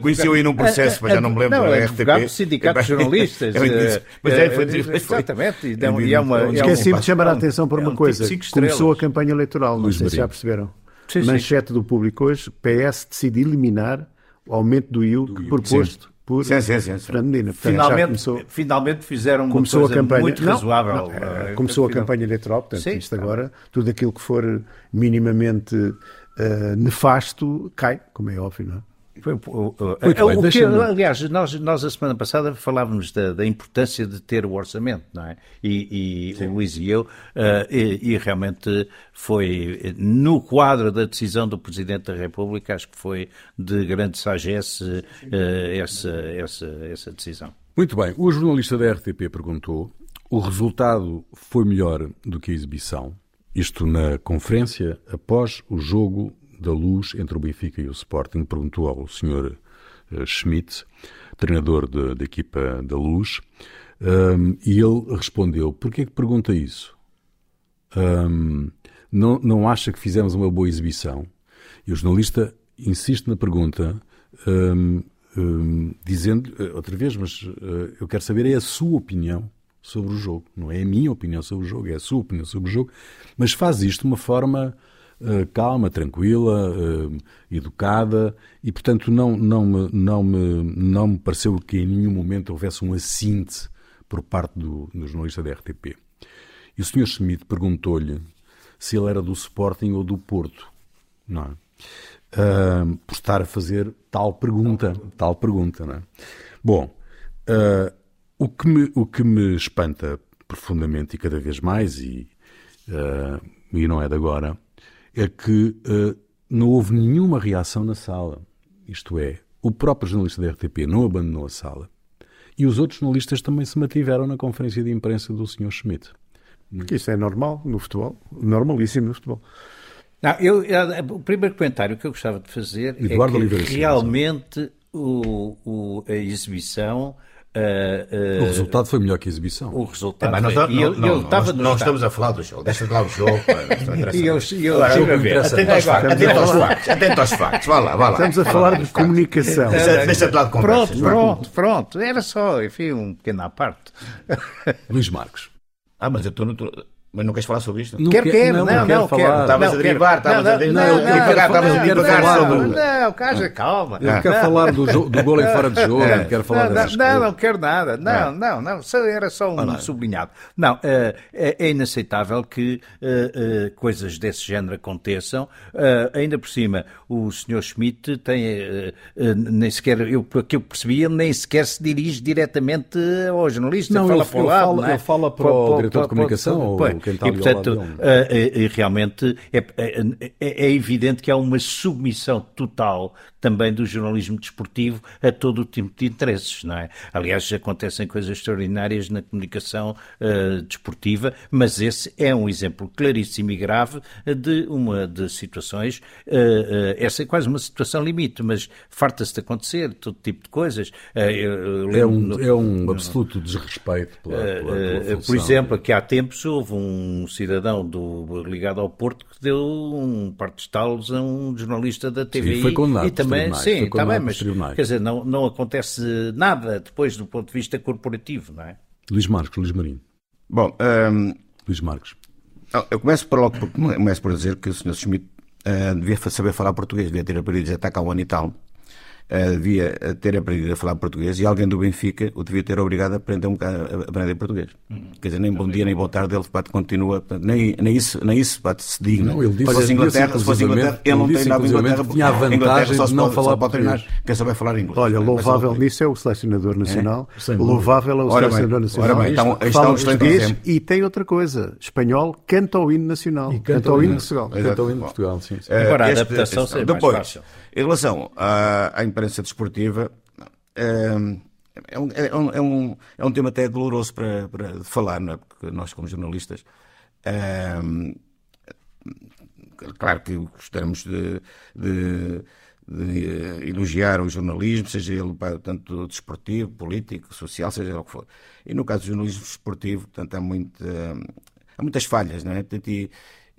Conheci-o aí num processo, mas já não me lembro, não, é RTP. sindicato de jornalistas. Mas é, foi... Exatamente. Esqueci de chamar a atenção atenção para é uma um coisa. Tipo Começou a campanha eleitoral, não sei se já perceberam. Sim, Manchete do público hoje, PS decide eliminar o aumento do IU proposto por sim, sim, sim, Fernando Medina. Portanto, finalmente, começou, finalmente fizeram uma começou coisa a campanha, muito não, razoável. Não, é, começou a campanha eleitoral, portanto, sim, isto agora, tudo aquilo que for minimamente uh, nefasto cai, como é óbvio, não é? Foi, o, o, o, que, aliás, nós, nós a semana passada falávamos da, da importância de ter o orçamento, não é? E, e o Luís e eu, uh, e, e, realmente foi no quadro da decisão do Presidente da República, acho que foi de grande sagesse uh, essa, essa, essa decisão. Muito bem. O jornalista da RTP perguntou: o resultado foi melhor do que a exibição? Isto na conferência após o jogo da luz entre o Benfica e o Sporting, perguntou ao Sr. Schmidt, treinador da equipa da luz, um, e ele respondeu: Porquê que pergunta isso? Um, não, não acha que fizemos uma boa exibição? E o jornalista insiste na pergunta, um, dizendo, eh, outra vez, mas uh, eu quero saber é a sua opinião sobre o jogo. Não é a minha opinião sobre o jogo, é a sua opinião sobre o jogo. Mas faz isto de uma forma calma, tranquila, uh, educada e, portanto, não, não, me, não, me, não me pareceu que em nenhum momento houvesse um assinte por parte do, do jornalista da RTP. E o Sr. Schmidt perguntou-lhe se ele era do Sporting ou do Porto, não é? Uh, por estar a fazer tal pergunta, tal pergunta, não é? Bom, uh, o, que me, o que me espanta profundamente e cada vez mais, e, uh, e não é de agora, é que não houve nenhuma reação na sala. Isto é, o próprio jornalista da RTP não abandonou a sala e os outros jornalistas também se mantiveram na conferência de imprensa do Sr. Schmidt. Porque isso é normal no futebol, normalíssimo no futebol. Não, eu, o primeiro comentário que eu gostava de fazer Eduardo é que realmente o, o, a exibição Uh, uh, o resultado foi melhor que a exibição. O resultado é, nós, foi... não, não, não, não estamos a falar do jogo. Deixa de lá o jogo. e eu, eu, atento aos factos. Atento aos factos. Atento aos factos. Vá lá, vá lá. Estamos a falar de comunicação. Deixa de lá de conversa. Pronto, pronto, pronto. Era só, enfim, um pequeno à parte. Luís Marcos. Ah, mas eu estou no... Mas não queres falar sobre isto? Não quer, quer, não, não, não, quero. Estavas a derivar, estavas a divagar, estavas a divagar sobre... Não, Caja, calma. Ele quer falar do, do gol em fora de jogo, é. quer falar dessas não, não, não quero nada. Não, não, não, era só um sublinhado. Não, é, é inaceitável que coisas desse género aconteçam. Ainda por cima, o Sr. Schmidt tem, nem sequer, eu, que eu percebi, ele nem sequer se dirige diretamente ao jornalista. Não, fala ele, para o lado. Ele fala para o diretor de comunicação e, portanto, uh, realmente é, é, é, evidente que há uma submissão total também do jornalismo desportivo a todo o tipo de interesses, não é? Aliás, acontecem coisas extraordinárias na comunicação uh, desportiva, mas esse é um exemplo claríssimo e grave de uma de situações, uh, uh, essa é quase uma situação limite, mas farta-se de acontecer todo tipo de coisas. é, um, é um absoluto desrespeito pela, pela, pela Por exemplo, que há tempos houve um cidadão do, ligado ao Porto que deu um parte de estalos a um jornalista da TVI. Sim, foi condenado e também também, sim, está bem, mas quer dizer, não, não acontece nada depois do ponto de vista corporativo, não é? Luís Marcos, Luís Marinho. Bom, um, Luís Marcos. Eu começo por logo por, começo por dizer que o Sr. Schmidt uh, devia saber falar português, devia ter aprendido está cá um ano e tal devia ter aprendido a falar português e alguém do Benfica o devia ter obrigado a aprender um bocado a aprender português. Uhum. Quer dizer, nem bom dia nem boa tarde ele pode, continua, nem, nem isso, nem isso pode se digna. Não, ele disse, se fosse Inglaterra, se fosse Inglaterra, ele não tem nada Inglaterra. Tinha a vantagem só de não falar pode treinar quem saber falar inglês. Olha, louvável nisso é o selecionador nacional. É? Louvável é o ora selecionador bem, nacional. Ora bem, então, fala português e tem outra coisa. Espanhol canta o hino nacional. E canta, o hino de Portugal. Canta o hino de Portugal, sim. Agora, a adaptação seria mais fácil. Em relação à, à imprensa desportiva, ehm, é um, é, um, é, um, é um tema até doloroso para, para falar, não é? porque nós, como jornalistas, ehm, claro que gostamos de, de, de, elogiar o jornalismo, seja ele tanto desportivo, político, social, seja o que for. E no caso do jornalismo desportivo, portanto, há, há muitas falhas, não é? Portanto, e,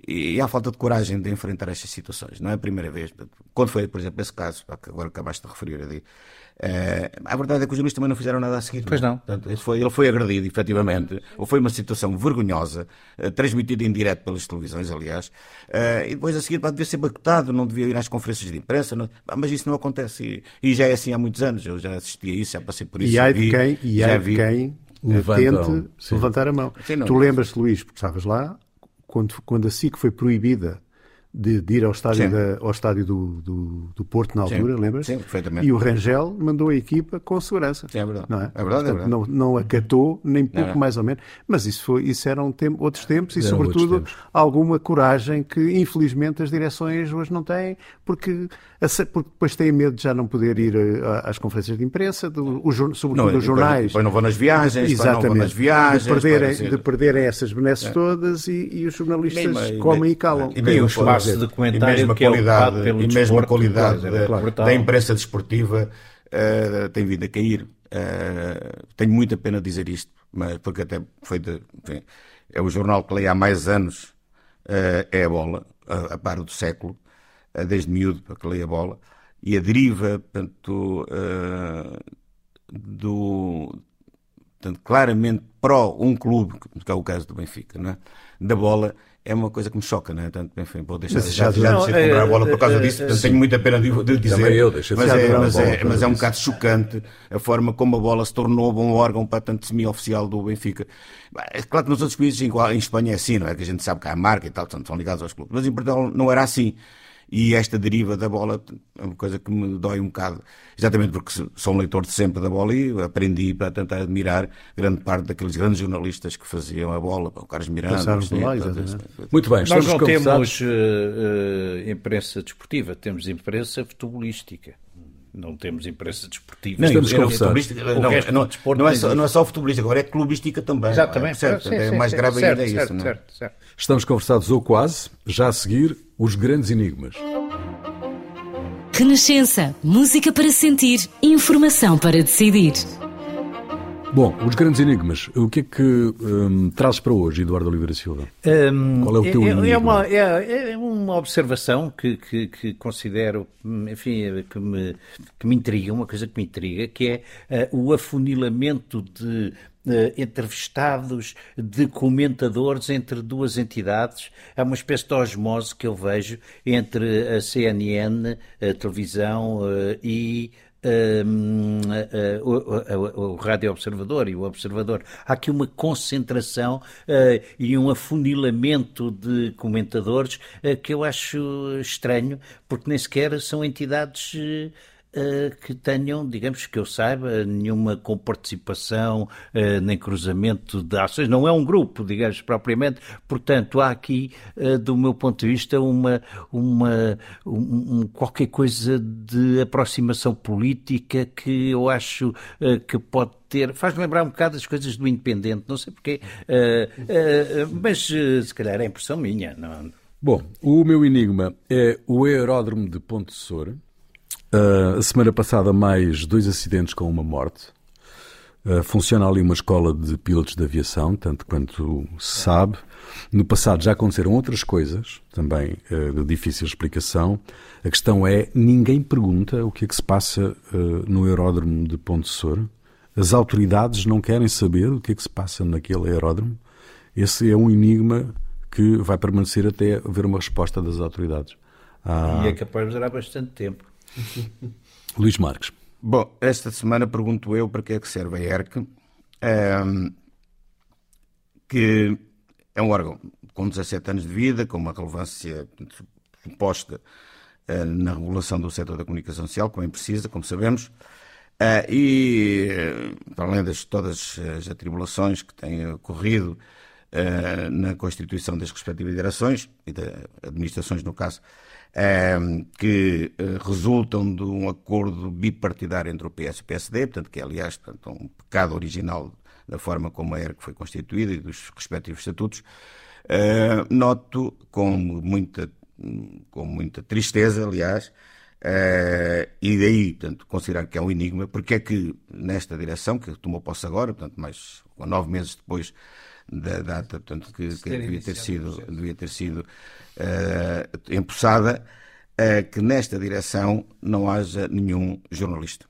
e há falta de coragem de enfrentar estas situações. Não é a primeira vez. Quando foi, por exemplo, esse caso, que agora acabaste de referir ali, Uh, a verdade é que os jornalistas também não fizeram nada a seguir. Pois não. Portanto, foi, ele foi agredido, efetivamente. Ou foi uma situação vergonhosa, uh, transmitida em direto pelas televisões, aliás. Uh, e depois a seguir pá, devia ser bacotado, não devia ir às conferências de imprensa. Não, mas isso não acontece. E, e, já é assim há muitos anos. Eu já assisti a isso, já passei por isso. E há de quem, e há de quem tente sim. levantar a mão. Sim, tu lembras-te, Luís, porque estavas lá, quando, quando a SIC foi proibida de, de ir ao estádio, da, ao estádio do, do, do Porto na altura, lembras? Sim, perfeitamente. E o Rangel mandou a equipa com segurança. Sim, é verdade. Não é? é verdade, Portanto, é verdade. Não, não acatou, nem pouco não, mais ou menos. Mas isso, foi, isso eram tempo, outros tempos e, eram sobretudo, alguma coragem que, infelizmente, as direções hoje não têm, porque, porque depois têm medo de já não poder ir eh, às conferências de imprensa, do, o, sobretudo não, os jornais. Depois não vão nas viagens, Exatamente. não vão nas viagens. De perderem, de perderem essas benesses é. todas e, e, os jornalistas comem e calam. E, e os espaço dizer, documentário e mesmo a que é qualidade, ocupado pelo e mesmo a desporto, qualidade da, claro. da imprensa desportiva uh, tem vindo a cair. Uh, tenho muita pena de dizer isto, mas porque até foi de, enfim, é o jornal que leio há mais anos, uh, é a bola, a, a par do século, desde miúdo para que leio a bola, e a deriva portanto, do, portanto, claramente pró um clube, que é o caso do Benfica, não é? da bola, é uma coisa que me choca, não é? Portanto, enfim, vou deixar, Mas já, já já de comprar a bola por causa é, disso, é, portanto, sim. tenho muita pena de, de dizer. Também eu, deixei de mas, é, mas, é, mas é um bocado chocante a forma como a bola se tornou um órgão para tanto semi-oficial do Benfica. É claro que nos outros países, em, em Espanha é assim, não é? Que a gente sabe que há marca e tal, portanto, são ligados aos clubes. Mas em Portugal não era assim. E esta deriva da bola é uma coisa que me dói um bocado, exatamente porque sou um leitor de sempre da bola e aprendi para tentar admirar grande parte daqueles grandes jornalistas que faziam a bola, o Carlos Miranda. Passaram sim, por lá, exatamente. Muito bem, Nós não temos eh, imprensa desportiva, temos imprensa futebolística. Não temos imprensa desportiva. Não, e- e- futebolística- O não, não, desporto não é não só, não é só futebolística, agora é clubística também. Exatamente. Certo, Sim, é sim, mais sim. grave certo, ainda é isso. certo, não é? certo, certo. Estamos conversados ou quase. Já a seguir, os grandes enigmas. Renascença. Música para sentir. Informação para decidir. Bom, os grandes enigmas. O que é que hum, trazes para hoje, Eduardo Oliveira Silva? Hum, Qual é o teu é, enigma? é uma, é, é uma observação que, que, que considero, enfim, que me, que me intriga, uma coisa que me intriga, que é eh, o afunilamento de eh, entrevistados, de comentadores entre duas entidades. É uma espécie de osmose que eu vejo entre a CNN, a televisão eh, e o, o- Rádio Observador e o Observador. Há aqui uma concentração eh, e um afunilamento de comentadores eh, que eu acho estranho, porque nem sequer são entidades. Eh, que tenham, digamos que eu saiba, nenhuma comparticipação eh, nem cruzamento de ações. Não é um grupo, digamos, propriamente. Portanto, há aqui, eh, do meu ponto de vista, uma, uma, um, qualquer coisa de aproximação política que eu acho que pode ter. Faz-me lembrar um bocado as coisas do Independente, não sei porquê, mas se calhar é impressão minha. Não, Bom, o meu enigma é o aeródromo de Ponte Soura. Ah, a semana passada, mais dois acidentes com uma morte. Ah, funciona ali uma escola de pilotos de aviação, tanto quanto se sabe. No passado já aconteceram outras coisas, também ah, de difícil explicação. A questão é: ninguém pergunta o que é que se passa no aeródromo de Ponte Soura. As autoridades não querem saber o que é que se passa naquele aeródromo. Esse é um enigma que vai permanecer até haver uma resposta das autoridades. Ah, E é capaz de durar bastante tempo. Luís Marques. Bom, esta semana pergunto eu para que é que serve a ERC, ehm, que é um órgão com 17 anos de vida, com uma relevância suposta eh, na regulação do setor da comunicação social, como é precisa, como sabemos, eh, e eh, para além de todas as atribulações que têm ocorrido eh, na constituição das respectivas direções e das administrações, no caso, que eh, resultam de um acordo bipartidário entre o PS e o PSD, portanto, que é, aliás, portanto, um pecado original da forma como a ERC foi constituída e dos respectivos estatutos, eh, noto com muita, com muita tristeza, aliás, eh, e daí, portanto, considerar que é um enigma, porque é que nesta direção, que tomou posse agora, portanto, mais nove meses depois da data portanto, que, que devia ter sido, devia ter sido eh, empossada, eh, que nesta direção não haja nenhum jornalista.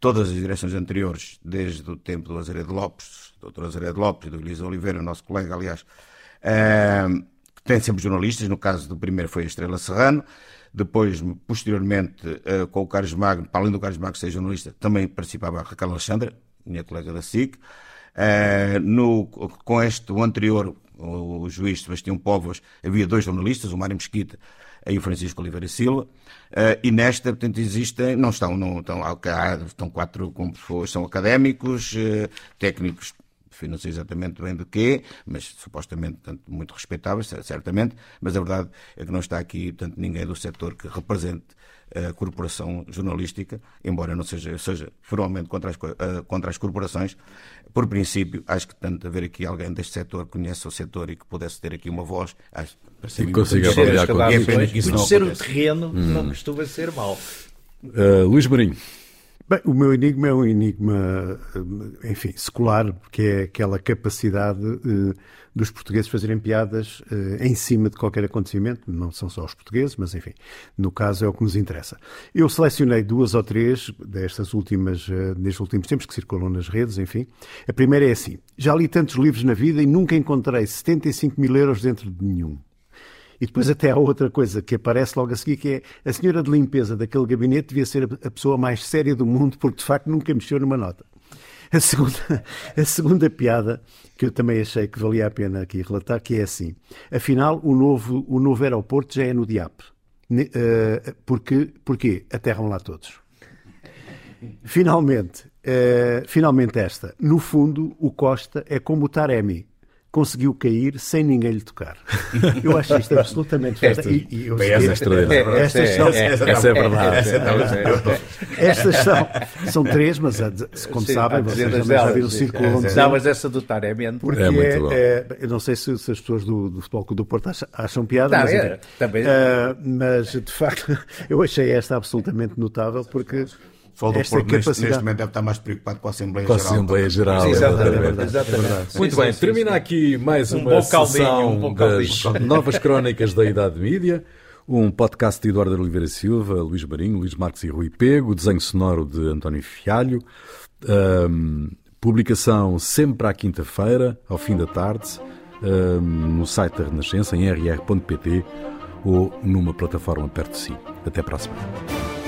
Todas as direções anteriores, desde o tempo do Azeredo Lopes, do Dr. Azeredo Lopes e do Elisa Oliveira, nosso colega, aliás, eh, que têm sempre jornalistas, no caso do primeiro foi a Estrela Serrano, depois, posteriormente, eh, com o Carlos Magno, para além do Carlos Magno ser jornalista, também participava a Raquel Alexandra, minha colega da SIC, Uh, no, com este, o anterior, o, o juiz Sebastião Povos, havia dois jornalistas, o Mário Mesquita e o Francisco Oliveira Silva, uh, e nesta, portanto, existem, não estão, não, estão, estão quatro como são académicos, uh, técnicos enfim, não sei exatamente bem de quê, mas supostamente portanto, muito respeitáveis, certamente, mas a verdade é que não está aqui portanto, ninguém do setor que represente a corporação jornalística, embora não seja, seja formalmente contra as, contra as corporações, por princípio, acho que tanto haver aqui alguém deste setor que conhece o setor e que pudesse ter aqui uma voz, acho que consiga avaliar com Conhecer o terreno hum. não costuma ser mau. Uh, Luís Marinho. Bem, o meu enigma é um enigma, eh, enfim, secular, que é aquela capacidade uh, dos portugueses fazerem piadas uh, em cima de qualquer acontecimento. Não são só os portugueses, mas enfim, no caso é o que nos interessa. Eu selecionei duas ou três destas últimas, nestes últimos tempos, que circulam nas redes, enfim. A primeira é assim: já li tantos livros na vida e nunca encontrei 75 mil euros dentro de nenhum. E depois até há outra coisa que aparece logo a seguir, que é a senhora de limpeza daquele gabinete devia ser a pessoa mais séria do mundo, porque de facto nunca mexeu numa nota. A segunda, a segunda piada, que eu também achei que valia a pena aqui relatar, que é assim. Afinal, o novo, o novo aeroporto já é no DIAP. Uh, porque, porquê? Aterram lá todos. Finalmente, uh, finalmente esta. No fundo, o Costa é como o Taremi conseguiu cair sem ninguém lhe tocar. Eu acho isto absolutamente esta, e, e eu, essa, é estas são, essa é verdade. Estas são, são três, mas como sim, sabem, vocês também já viram o círculo onde Não, mas essa do. Porque é, muito bom. É, eu não sei se, se as pessoas do, do Futebol do Porto acham, acham piada, não, mas, é, também. Uh, mas de facto eu achei esta absolutamente notável porque só do Esta Porto, capacidade... neste, neste, momento, deve estar mais preocupado com a Assembleia com Geral. A Assembleia Geral, exatamente. exatamente. Muito sim, bem, sim, termina sim. aqui mais um uma sessão um das novas crónicas da Idade Mídia. Um podcast de Eduardo Oliveira Silva, Luís Marinho, Luís Marques e Rui Pego, desenho sonoro de António Fialho, um, publicação sempre à quinta-feira, ao fim da tarde, um, no site da Renascença, em rr.pt ou numa plataforma perto de si. Até para a semana.